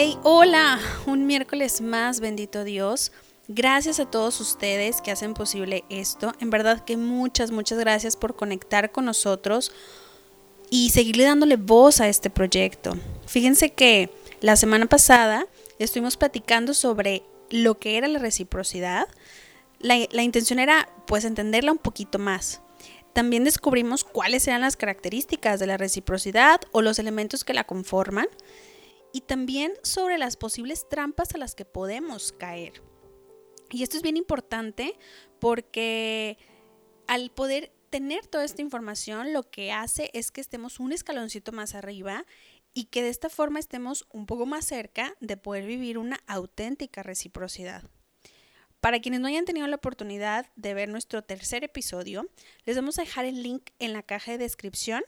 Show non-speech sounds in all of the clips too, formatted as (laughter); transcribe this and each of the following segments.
Hey, hola, un miércoles más, bendito Dios. Gracias a todos ustedes que hacen posible esto. En verdad que muchas, muchas gracias por conectar con nosotros y seguirle dándole voz a este proyecto. Fíjense que la semana pasada estuvimos platicando sobre lo que era la reciprocidad. La, la intención era pues entenderla un poquito más. También descubrimos cuáles eran las características de la reciprocidad o los elementos que la conforman y también sobre las posibles trampas a las que podemos caer. Y esto es bien importante porque al poder tener toda esta información lo que hace es que estemos un escaloncito más arriba y que de esta forma estemos un poco más cerca de poder vivir una auténtica reciprocidad. Para quienes no hayan tenido la oportunidad de ver nuestro tercer episodio, les vamos a dejar el link en la caja de descripción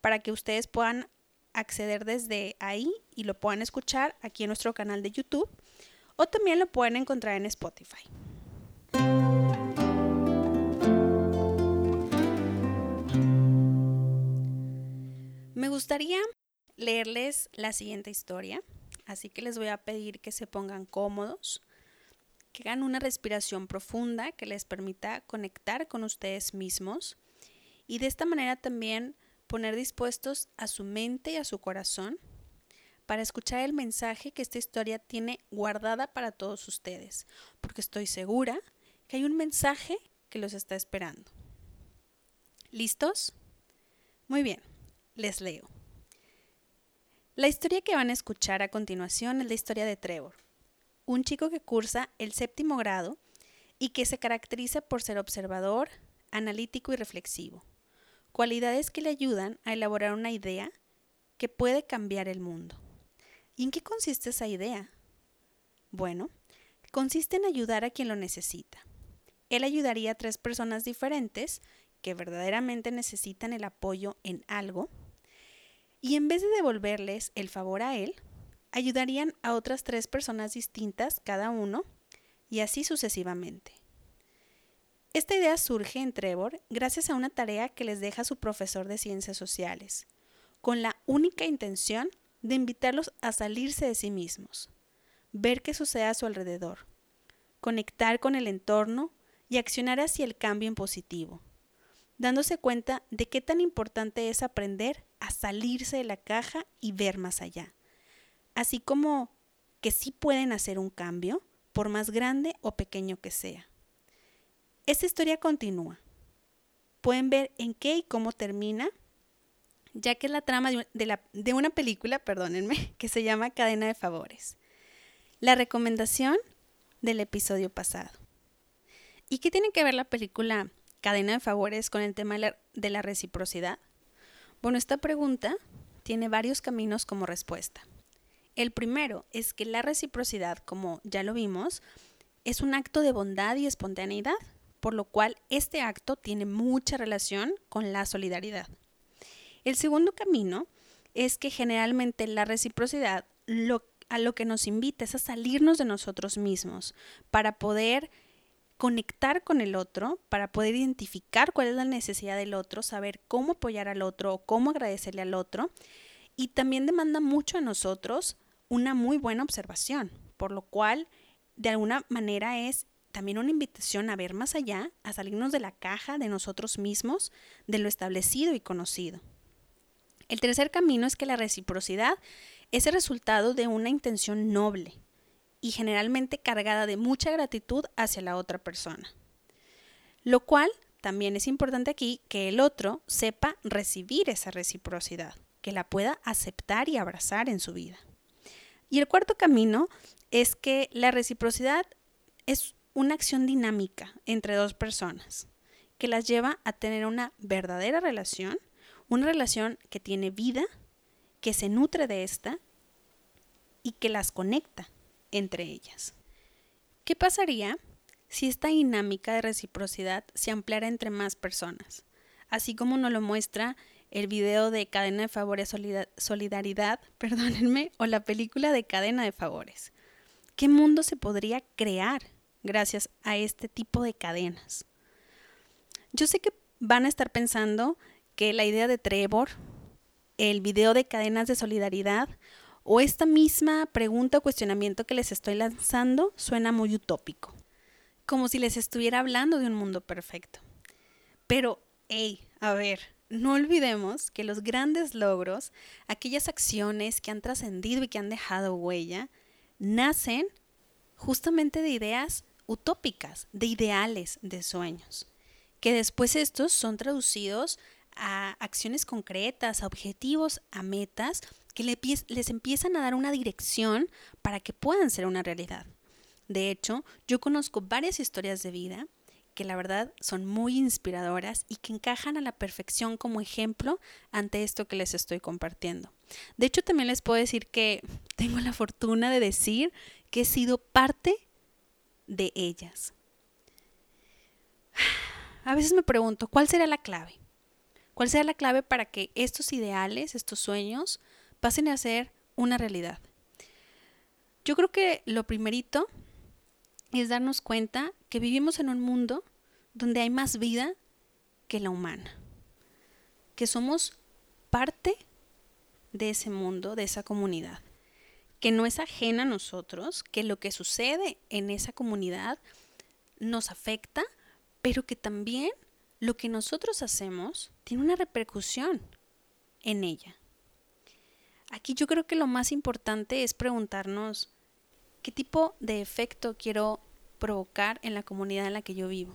para que ustedes puedan acceder desde ahí y lo puedan escuchar aquí en nuestro canal de YouTube o también lo pueden encontrar en Spotify. Me gustaría leerles la siguiente historia, así que les voy a pedir que se pongan cómodos, que hagan una respiración profunda que les permita conectar con ustedes mismos y de esta manera también poner dispuestos a su mente y a su corazón para escuchar el mensaje que esta historia tiene guardada para todos ustedes, porque estoy segura que hay un mensaje que los está esperando. ¿Listos? Muy bien, les leo. La historia que van a escuchar a continuación es la historia de Trevor, un chico que cursa el séptimo grado y que se caracteriza por ser observador, analítico y reflexivo cualidades que le ayudan a elaborar una idea que puede cambiar el mundo. ¿Y en qué consiste esa idea? Bueno, consiste en ayudar a quien lo necesita. Él ayudaría a tres personas diferentes que verdaderamente necesitan el apoyo en algo y en vez de devolverles el favor a él, ayudarían a otras tres personas distintas cada uno y así sucesivamente. Esta idea surge en Trevor gracias a una tarea que les deja su profesor de ciencias sociales, con la única intención de invitarlos a salirse de sí mismos, ver qué sucede a su alrededor, conectar con el entorno y accionar hacia el cambio en positivo, dándose cuenta de qué tan importante es aprender a salirse de la caja y ver más allá, así como que sí pueden hacer un cambio, por más grande o pequeño que sea. Esta historia continúa. Pueden ver en qué y cómo termina, ya que es la trama de, una película, perdónenme, (laughs) que se llama Cadena de Favores. La recomendación del episodio pasado. ¿Y qué tiene que ver la película Cadena de Favores con el tema de la reciprocidad? Bueno, esta pregunta tiene varios caminos como respuesta. El primero es que la reciprocidad, como ya lo vimos, es un acto de bondad y espontaneidad por lo cual este acto tiene mucha relación con la solidaridad. El segundo camino es que generalmente la reciprocidad a lo que nos invita es a salirnos de nosotros mismos para poder conectar con el otro, para poder identificar cuál es la necesidad del otro, saber cómo apoyar al otro o cómo agradecerle al otro. Y también demanda mucho a nosotros una muy buena observación, por lo cual de alguna manera es también una invitación a ver más allá, a salirnos de la caja de nosotros mismos, de lo establecido y conocido. El tercer camino es que la reciprocidad es el resultado de una intención noble y generalmente cargada de mucha gratitud hacia la otra persona. Lo cual también es importante aquí que el otro sepa recibir esa reciprocidad, que la pueda aceptar y abrazar en su vida. Y el cuarto camino es que la reciprocidad es una acción dinámica entre dos personas que las lleva a tener una verdadera relación, una relación que tiene vida, que se nutre de esta y que las conecta entre ellas. ¿Qué pasaría si esta dinámica de reciprocidad se ampliara entre más personas? Así como nos lo muestra el video de Cadena de Favores Solidaridad, (laughs) perdónenme, o la película de Cadena de Favores. ¿Qué mundo se podría crear gracias a este tipo de cadenas. Yo sé que van a estar pensando que la idea de Trevor, el video de cadenas de solidaridad o esta misma pregunta o cuestionamiento que les estoy lanzando suena muy utópico, como si les estuviera hablando de un mundo perfecto. Pero, hey, a ver, no olvidemos que los grandes logros, aquellas acciones que han trascendido y que han dejado huella, nacen justamente de ideas utópicas, de ideales, de sueños, que después estos son traducidos a acciones concretas, a objetivos, a metas que les empiezan a dar una dirección para que puedan ser una realidad. De hecho, yo conozco varias historias de vida que la verdad son muy inspiradoras y que encajan a la perfección como ejemplo ante esto que les estoy compartiendo. De hecho, también les puedo decir que tengo la fortuna de decir que he sido parte de ellas. A veces me pregunto, ¿cuál será la clave? ¿Cuál será la clave para que estos ideales, estos sueños, pasen a ser una realidad? Yo creo que lo primerito es darnos cuenta que vivimos en un mundo donde hay más vida que la humana, que somos parte de ese mundo, de esa comunidad, que no es ajena a nosotros, que lo que sucede en esa comunidad nos afecta, pero que también lo que nosotros hacemos tiene una repercusión en ella. Aquí yo creo que lo más importante es preguntarnos qué tipo de efecto quiero provocar en la comunidad en la que yo vivo.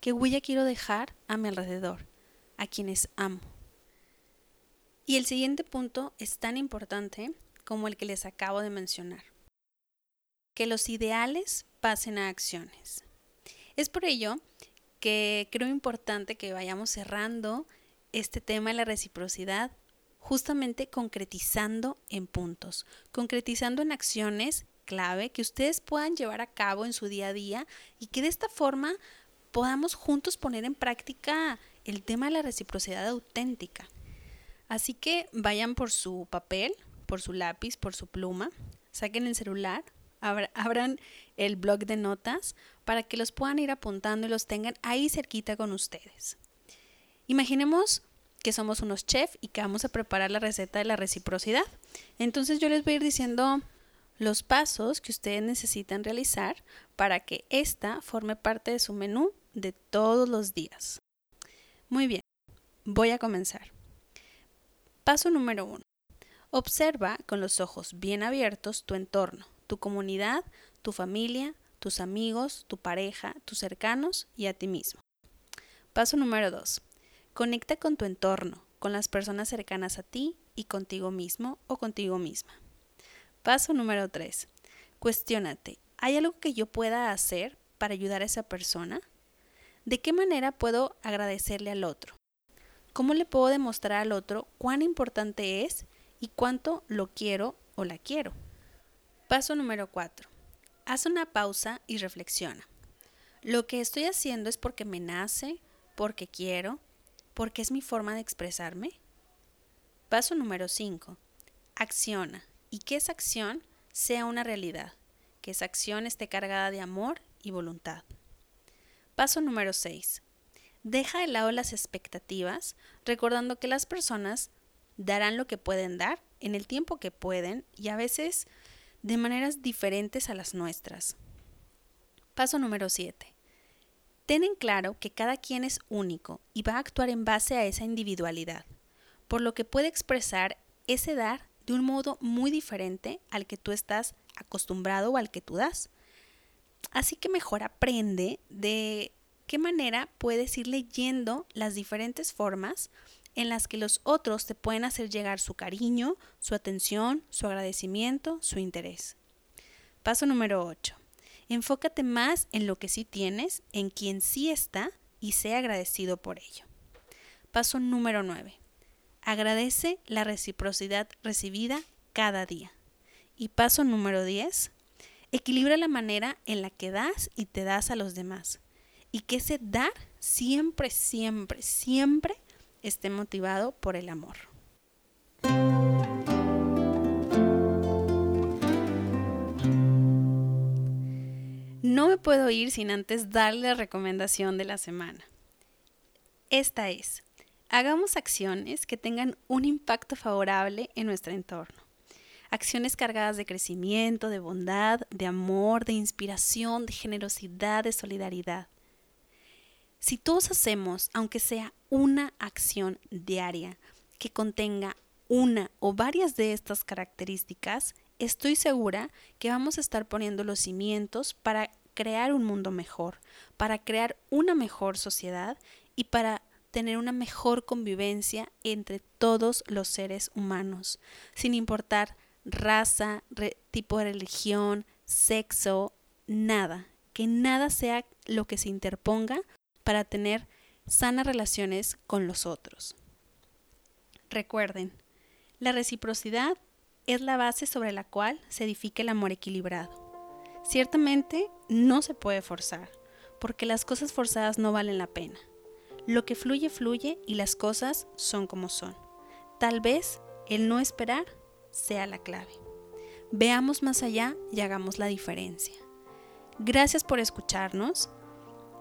¿Qué huella quiero dejar a mi alrededor, a quienes amo? Y el siguiente punto es tan importante como el que les acabo de mencionar. Que los ideales pasen a acciones. Es por ello que creo importante que vayamos cerrando este tema de la reciprocidad justamente concretizando en puntos, concretizando en acciones clave que ustedes puedan llevar a cabo en su día a día y que de esta forma podamos juntos poner en práctica el tema de la reciprocidad auténtica. Así que vayan por su papel, por su lápiz, por su pluma, saquen el celular, abran el blog de notas para que los puedan ir apuntando y los tengan ahí cerquita con ustedes. Imaginemos que somos unos chefs y que vamos a preparar la receta de la reciprocidad. Entonces yo les voy a ir diciendo los pasos que ustedes necesitan realizar para que ésta forme parte de su menú de todos los días. Muy bien, voy a comenzar. Paso número uno. Observa con los ojos bien abiertos tu entorno, tu comunidad, tu familia, tus amigos, tu pareja, tus cercanos y a ti mismo. Paso número dos. Conecta con tu entorno, con las personas cercanas a ti y contigo mismo o contigo misma. Paso número 3. Cuestiónate, ¿hay algo que yo pueda hacer para ayudar a esa persona? ¿De qué manera puedo agradecerle al otro? ¿Cómo le puedo demostrar al otro cuán importante es y cuánto lo quiero o la quiero? Paso número 4. Haz una pausa y reflexiona. ¿Lo que estoy haciendo es porque me nace, porque quiero, porque es mi forma de expresarme? Paso número 5. Acciona y que esa acción sea una realidad, que esa acción esté cargada de amor y voluntad. Paso número 6. Deja de lado las expectativas, recordando que las personas darán lo que pueden dar en el tiempo que pueden y a veces de maneras diferentes a las nuestras. Paso número 7. Ten en claro que cada quien es único y va a actuar en base a esa individualidad, por lo que puede expresar ese dar de un modo muy diferente al que tú estás acostumbrado o al que tú das. Así que mejor aprende de qué manera puedes ir leyendo las diferentes formas en las que los otros te pueden hacer llegar su cariño, su atención, su agradecimiento, su interés. Paso número 8. Enfócate más en lo que sí tienes, en quien sí está y sea agradecido por ello. Paso número 9. Agradece la reciprocidad recibida cada día. Y paso número 10. Equilibra la manera en la que das y te das a los demás. Y que ese dar siempre, siempre, siempre esté motivado por el amor. No me puedo ir sin antes darle la recomendación de la semana. Esta es, hagamos acciones que tengan un impacto favorable en nuestro entorno. acciones cargadas de crecimiento, de bondad, de amor, de inspiración, de generosidad, de solidaridad. Si todos hacemos, aunque sea una acción diaria que contenga una o varias de estas características, estoy segura que vamos a estar poniendo los cimientos para crear un mundo mejor, para crear una mejor sociedad y para tener una mejor convivencia entre todos los seres humanos, sin importar raza, tipo de religión, sexo, nada, que nada sea lo que se interponga para tener sanas relaciones con los otros. Recuerden, la reciprocidad es la base sobre la cual se edifica el amor equilibrado. Ciertamente no se puede forzar, porque las cosas forzadas no valen la pena. Lo que fluye, fluye y las cosas son como son. Tal vez el no esperar sea la clave. Veamos más allá y hagamos la diferencia. Gracias por escucharnos.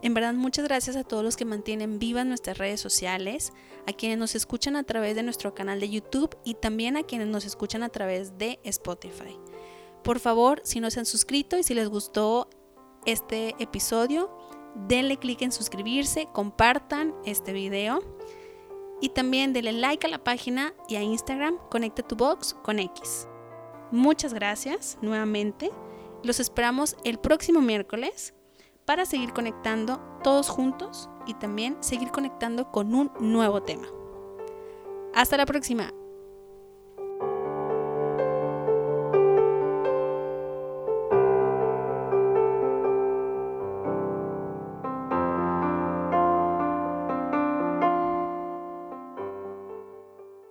En verdad, muchas gracias a todos los que mantienen vivas nuestras redes sociales, a quienes nos escuchan a través de nuestro canal de YouTube y también a quienes nos escuchan a través de Spotify. Por favor, si no se han suscrito y si les gustó este episodio, denle clic en suscribirse, compartan este video y también denle like a la página y a Instagram Conecta tu Box con X. Muchas gracias nuevamente. Los esperamos el próximo miércoles para seguir conectando todos juntos y también seguir conectando con un nuevo tema. Hasta la próxima.